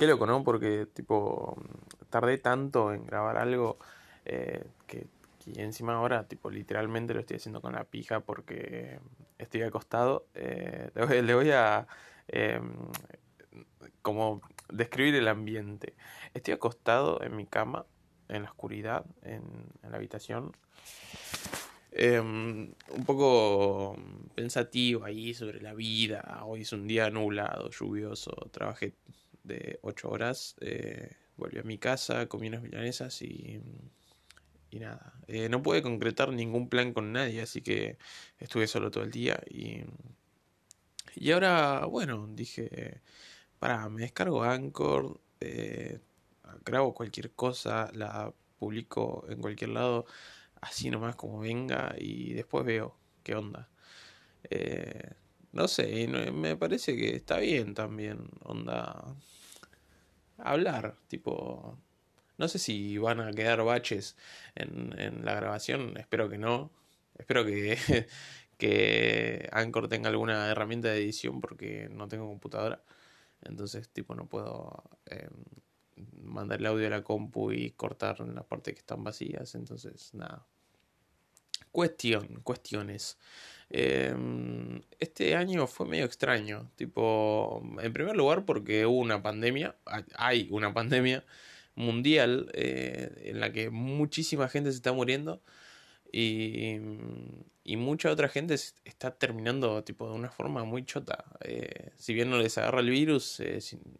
Qué loco, ¿no? Porque, tipo, tardé tanto en grabar algo eh, que, encima ahora, tipo, literalmente lo estoy haciendo con la pija porque estoy acostado. Eh, le, voy, a, em, como, describir el ambiente. Estoy acostado en mi cama, en la oscuridad, en, en la habitación. Em, un poco pensativo ahí sobre la vida. Hoy es un día nublado, lluvioso. Trabajé de 8 horas. Eh, volví a mi casa, comí unas milanesas y, y nada. Eh, no pude concretar ningún plan con nadie, así que estuve solo todo el día. Y, y ahora, bueno, dije, para, me descargo Anchor, eh, grabo cualquier cosa, la publico en cualquier lado así nomás como venga y después veo qué onda. Eh, no sé, me parece que está bien también, onda, hablar, tipo, no sé si van a quedar baches en, en la grabación, espero que no, espero que, que Anchor tenga alguna herramienta de edición porque no tengo computadora, entonces tipo no puedo... Eh, mandar el audio a la compu y cortar las partes que están vacías. Entonces, nada. Cuestión, cuestiones. Em, este año fue medio extraño. Tipo, en primer lugar porque hubo una pandemia. Hay una pandemia mundial eh, en la que muchísima gente se está muriendo. Y, y, mucha otra gente está terminando tipo de una forma muy chota. Eh, si bien no les agarra el virus, eh,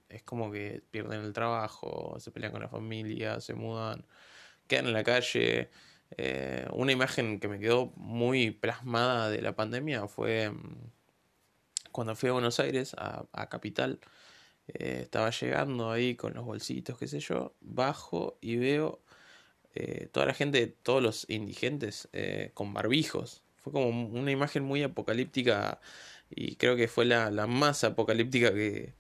es como que pierden el trabajo, se pelean con la familia, se mudan, quedan en la calle. Eh, una imagen que me quedó muy plasmada de la pandemia fue mm, cuando fui a Buenos Aires, a, Capital. estaba llegando ahí con los bolsitos, qué sé yo, bajo y veo eh, toda la gente, todos los indigentes eh, con barbijos. Fue como una imagen muy apocalíptica y creo que fue la, más apocalíptica que,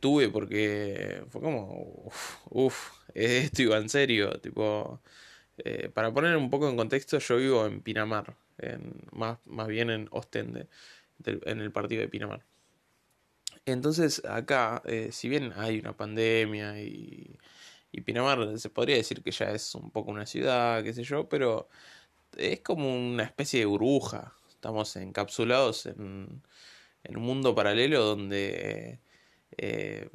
tuve porque fue como, uff, esto iba en serio, tipo... Eh, para poner un poco en contexto, yo vivo en Pinamar, más, más bien en Ostende, en el partido de Pinamar. Entonces acá, si bien hay una pandemia y y Pinamar se podría decir que ya es un poco una ciudad, qué sé yo, pero es como una especie de burbuja. Estamos encapsulados en, un mundo paralelo donde eh,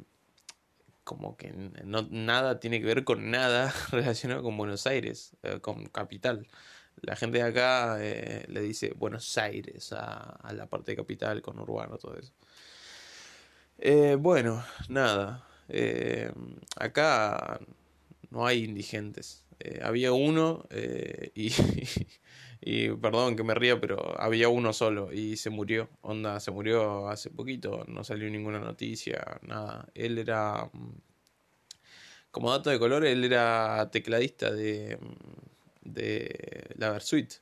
como que no, nada tiene que ver con nada relacionado con Buenos Aires, eh, con capital. La gente de acá eh, le dice Buenos Aires a, la parte de capital, con urbano, todo eso. bueno, nada. Eh, acá no hay indigentes. Eh, había uno eh, y, y, perdón que me ría, pero había uno solo y se murió. Onda, se murió hace poquito, no salió ninguna noticia, nada. Él era, mm, como dato de color, él era tecladista de, mm, de la Versuit,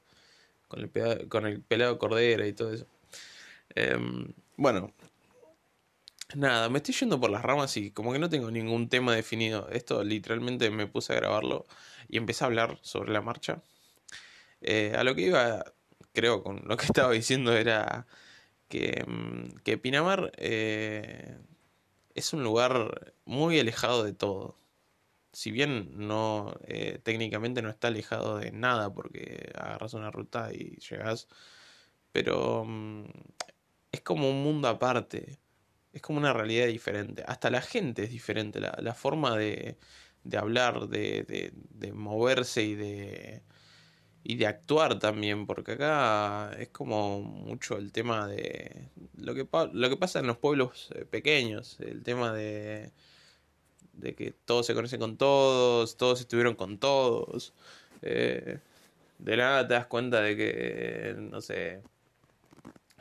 con el, con el pelado Cordera y todo eso. Em, bueno, Nada, me estoy yendo por las ramas y como que no tengo ningún tema definido. Esto literalmente me puse a grabarlo y empecé a hablar sobre la marcha. Eh, a lo que iba, creo, con lo que estaba diciendo era que, mm, que Pinamar eh, es un lugar muy alejado de todo. Si bien no eh, técnicamente no está alejado de nada porque agarras una ruta y llegas, pero mm, es como un mundo aparte es como una realidad diferente. Hasta la gente es diferente, la, forma de, de hablar, de, de, moverse y de, y de actuar también, porque acá es como mucho el tema de lo que, lo que pasa en los pueblos eh, pequeños, el tema de, de que todos se conocen con todos, todos estuvieron con todos. Eh, de nada te das cuenta de que, no sé,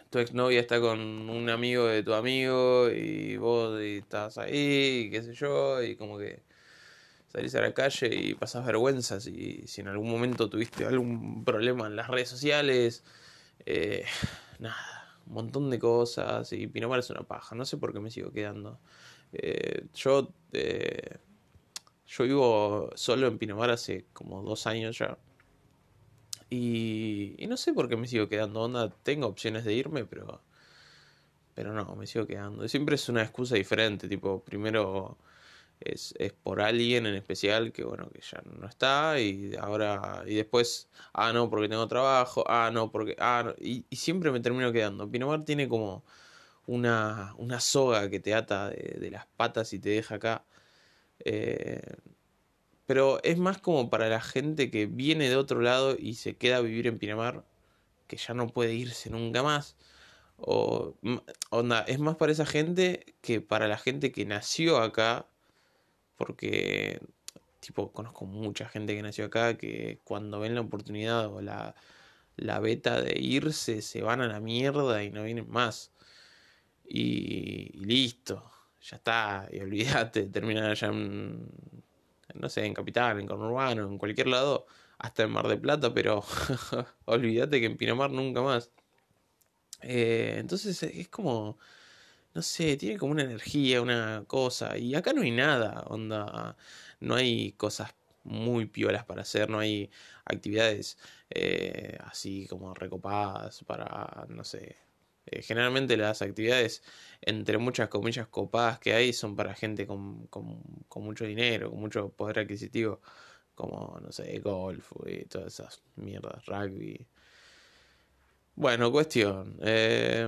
tu exnovia está con un amigo de tu amigo y vos estás ahí, qué sé yo, y como que salís a la calle y pasas vergüenzas y si en algún momento tuviste algún problema en las redes sociales, eh, nada, un montón de cosas y Pinamar es una paja, no sé por qué me sigo quedando. Eh, yo, eh, yo vivo solo en Pinamar hace como dos años ya. Y, y no sé por qué me sigo quedando. Onda, tengo opciones de irme, pero. Pero no, me sigo quedando. Siempre es una excusa diferente. Tipo, primero es, es por alguien en especial que bueno, que ya no está y ahora, y después, ah, no, porque tengo trabajo, ah, no, porque, ah, no, y, siempre me termino quedando. Pinamar tiene como una, una soga que te ata de, de las patas y te deja acá. Eh, pero es más como para la gente que viene de otro lado y se queda a vivir en Pinamar, que ya no puede irse nunca más. O, onda, es más para esa gente que para la gente que nació acá porque, tipo, conozco mucha gente que nació acá que cuando ven la oportunidad o la, la beta de irse, se van a la mierda y no vienen más. Y, y listo, ya está, y olvídate, terminan allá en, no sé, en Capital, en Conurbano, en cualquier lado, hasta en Mar de Plata, pero olvídate que en Pinamar nunca más. Eh, entonces es como no sé, tiene como una energía, una cosa. Y acá no hay nada, onda. No hay cosas muy piolas para hacer, no hay actividades eh, así como recopadas para, no sé. Eh, generalmente las actividades, entre muchas comillas copadas que hay, son para gente con, con, con mucho dinero, con mucho poder adquisitivo, como, no sé, golf y todas esas mierdas, rugby. Bueno, cuestión. Eh,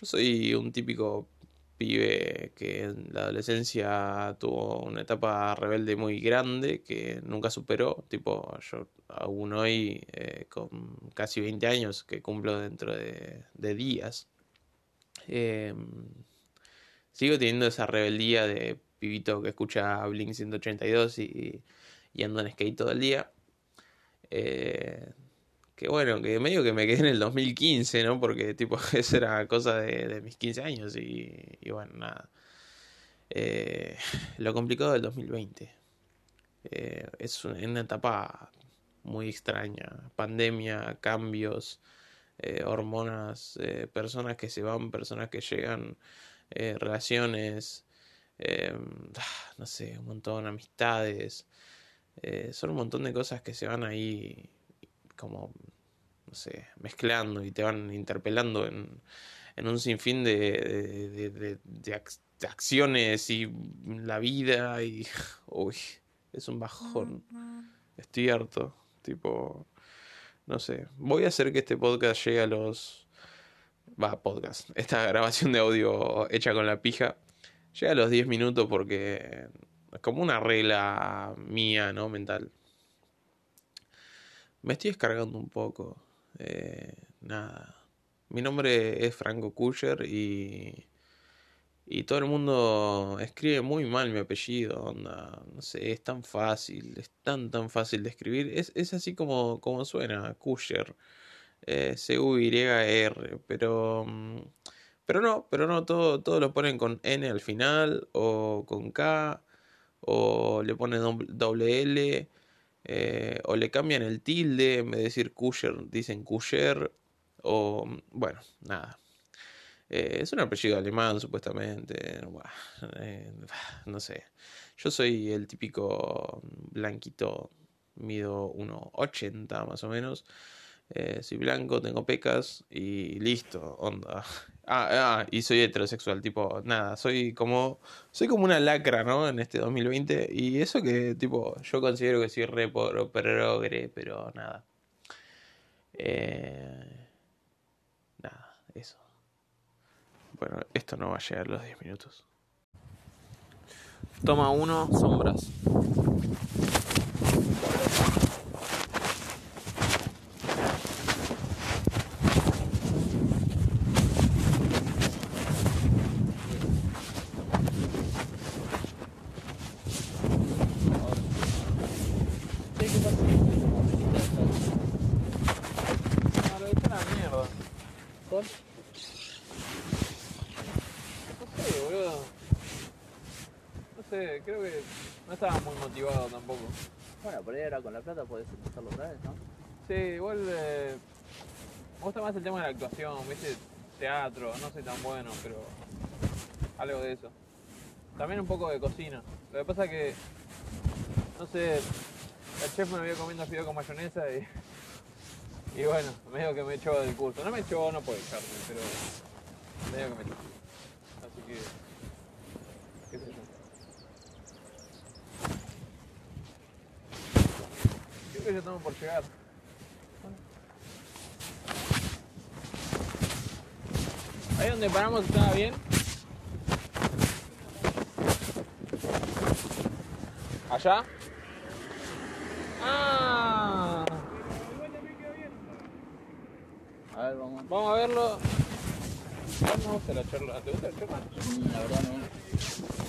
yo soy un típico pibe que en la adolescencia tuvo una etapa rebelde muy grande que nunca superó. Tipo, yo aún hoy, eh, con casi 20 años que cumplo dentro de, días, em, sigo teniendo esa rebeldía de pibito que escucha Blink 182 y, y anda en skate todo el día. Eh, que bueno, que medio que me quedé en el 2015, ¿no? Porque tipo, eso era cosa de, mis 15 años y, bueno, nada. Eh, lo complicado del 2020. Eh, es una etapa muy extraña. Pandemia, cambios, eh, hormonas, personas que se van, personas que llegan, relaciones, no sé, un montón, de amistades. son un montón de cosas que se van ahí como, no sé, mezclando y te van interpelando en, en un sinfín de, de, de, acciones y la vida y... Uy, es un bajón. Estoy harto. Tipo, no sé. Voy a hacer que este podcast llegue a los... Va, podcast. Esta grabación de audio hecha con la pija. Llega a los 10 minutos porque es como una regla mía, ¿no? Mental. Me estoy descargando un poco. Eh, nada. Mi nombre es Franco Kusher y. Y todo el mundo escribe muy mal mi apellido, onda. No sé, es tan fácil, es tan tan fácil de escribir. Es, es así como, como suena, Kusher. Eh, C-U-Y-R. Pero. Pero no, pero no, todo, todo lo ponen con N al final, o con K, o le ponen doble L. Eh, o le cambian el tilde, en vez de decir Kusher, dicen Kusher, o bueno, nada. Eh, es un apellido alemán, supuestamente. Eh, no sé. Yo soy el típico blanquito, mido 1,80 más o menos. Soy blanco, tengo pecas y listo, onda. Ah, ah, y soy heterosexual, tipo, nada, soy como, soy como una lacra, ¿no? En este 2020. Y eso que, tipo, yo considero que soy re progre, pero nada. Eh, nada, eso. Bueno, esto no va a llegar a los 10 minutos. Toma uno, sombras. Creo que no estaba muy motivado tampoco. Bueno, por ahí ahora con la plata puedes empezarlo otra vez, ¿no? Sí, igual eh, me gusta más el tema de la actuación, viste, teatro, no soy tan bueno, pero algo de eso. También un poco de cocina. Lo que pasa es que, no sé, el chef me había comiendo fideo con mayonesa y, Y bueno, medio que me echó del curso. No me echó, no puede echarme, pero medio que me echó. Así que, creo que ya estamos por llegar. Ahí donde paramos estaba bien. ¿Allá? ¡Ah! ver, vamos. Vamos a verlo. No me gusta la charla. ¿Te gusta la charla? Mm, la verdad no.